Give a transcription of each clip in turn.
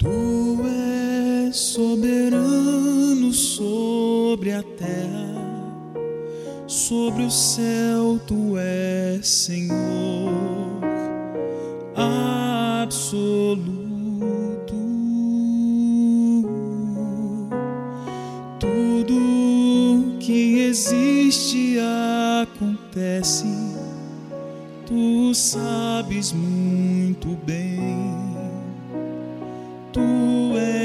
Tu és soberano sobre a terra, sobre o céu, tu és Senhor absoluto. Tudo que existe acontece, tu sabes muito bem.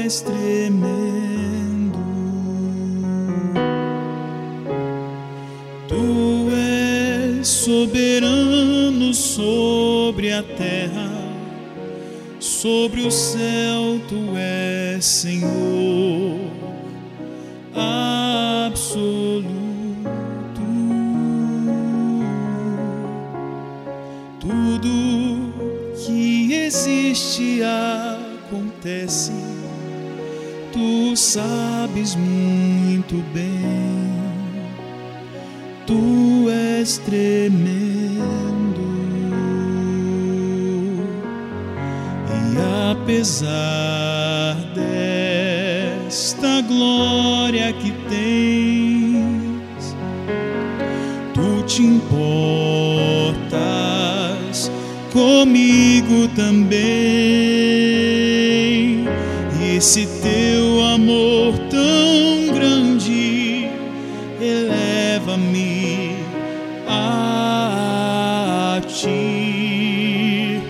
És tremendo. Tu és soberano sobre a terra, sobre o céu, tu és Senhor absoluto. Tudo que existe acontece, tu sabes muito bem, tu és tremendo. E apesar desta glória que tens, tu te importas comigo também. Esse teu amor tão grande eleva-me a ti.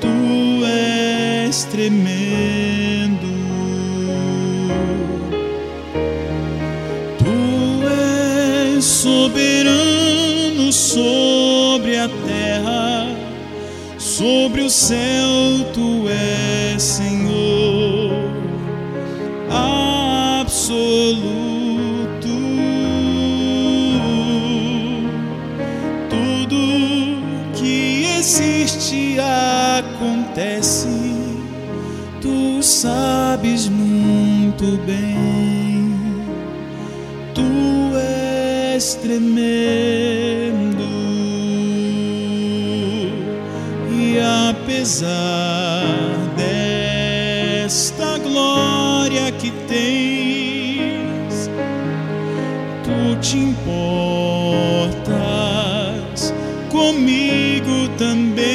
Tu és tremendo. Tu és soberano sobre a terra, sobre o céu, tu és Senhor absoluto. Tudo que existe acontece, tu sabes muito bem. Tu és tremendo e apesar desta glória que tens, te importas comigo também.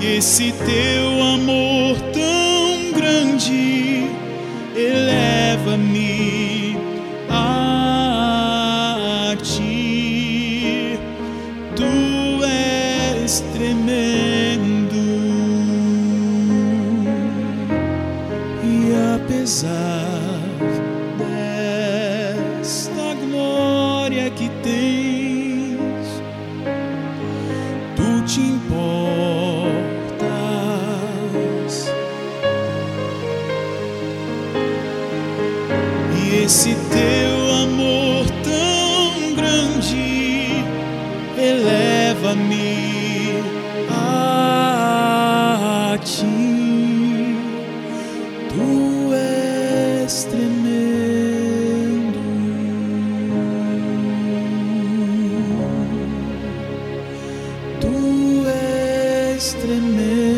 Esse teu amor tão grande eleva-me a ti. Tu és tremendo esse teu amor tão grande eleva-me a ti. Tu és tremendo. Tu és tremendo.